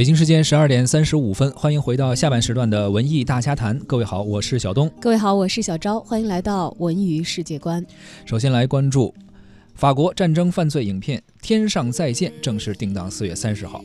北京时间十二点三十五分，欢迎回到下半时段的文艺大家谈。各位好，我是小东。各位好，我是小昭。欢迎来到文娱世界观。首先来关注法国战争犯罪影片《天上再见》正式定档四月三十号。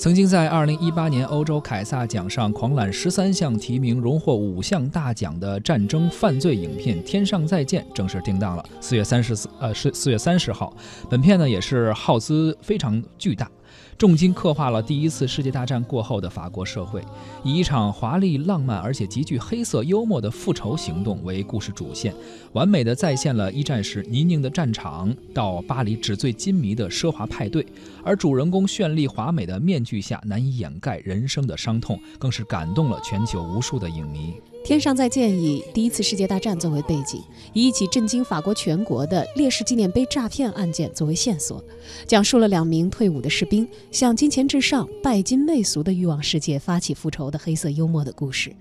曾经在二零一八年欧洲凯撒奖上狂揽十三项提名，荣获五项大奖的战争犯罪影片《天上再见》正式定档了四月三十四呃是四月三十号。本片呢也是耗资非常巨大。重金刻画了第一次世界大战过后的法国社会，以一场华丽、浪漫而且极具黑色幽默的复仇行动为故事主线，完美的再现了一战时泥泞的战场到巴黎纸醉金迷的奢华派对，而主人公绚丽华美的面具下难以掩盖人生的伤痛，更是感动了全球无数的影迷。《天上再见》以第一次世界大战作为背景，以一起震惊法国全国的烈士纪念碑诈骗案件作为线索，讲述了两名退伍的士兵向金钱至上、拜金媚俗的欲望世界发起复仇的黑色幽默的故事。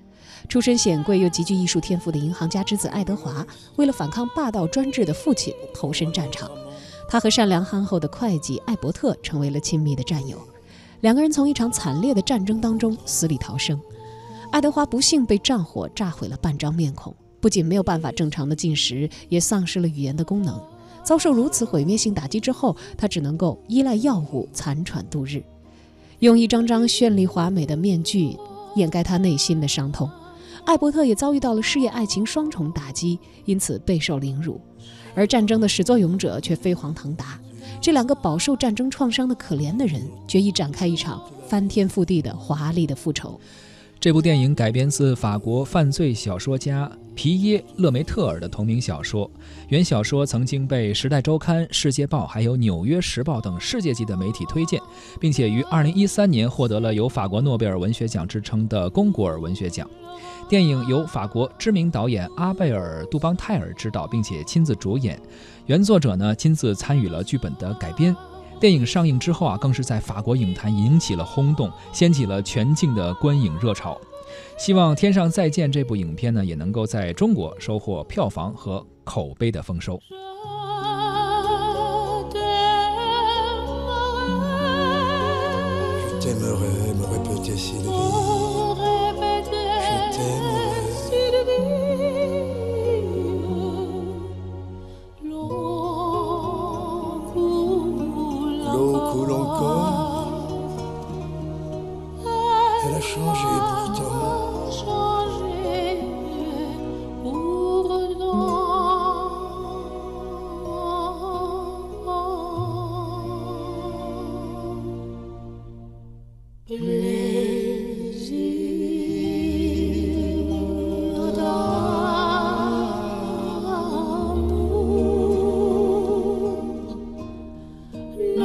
出身显贵又极具艺术天赋的银行家之子爱德华，为了反抗霸道专制的父亲，投身战场。他和善良憨厚的会计艾伯特成为了亲密的战友，两个人从一场惨烈的战争当中死里逃生。爱德华不幸被战火炸毁了半张面孔，不仅没有办法正常的进食，也丧失了语言的功能。遭受如此毁灭性打击之后，他只能够依赖药物残喘度日，用一张张绚丽华美的面具掩盖他内心的伤痛。艾伯特也遭遇到了事业爱情双重打击，因此备受凌辱。而战争的始作俑者却飞黄腾达，这两个饱受战争创伤的可怜的人，决意展开一场翻天覆地的华丽的复仇。这部电影改编自法国犯罪小说家皮耶·勒梅特尔的同名小说。原小说曾经被《时代周刊》、《世界报》还有《纽约时报》等世界级的媒体推荐，并且于2013年获得了由法国诺贝尔文学奖之称的龚古尔文学奖。电影由法国知名导演阿贝尔·杜邦泰尔执导，并且亲自主演。原作者呢亲自参与了剧本的改编。电影上映之后啊，更是在法国影坛引起了轰动，掀起了全境的观影热潮。希望《天上再见》这部影片呢，也能够在中国收获票房和口碑的丰收。l'eau coule encore. Elle a changé pourtant.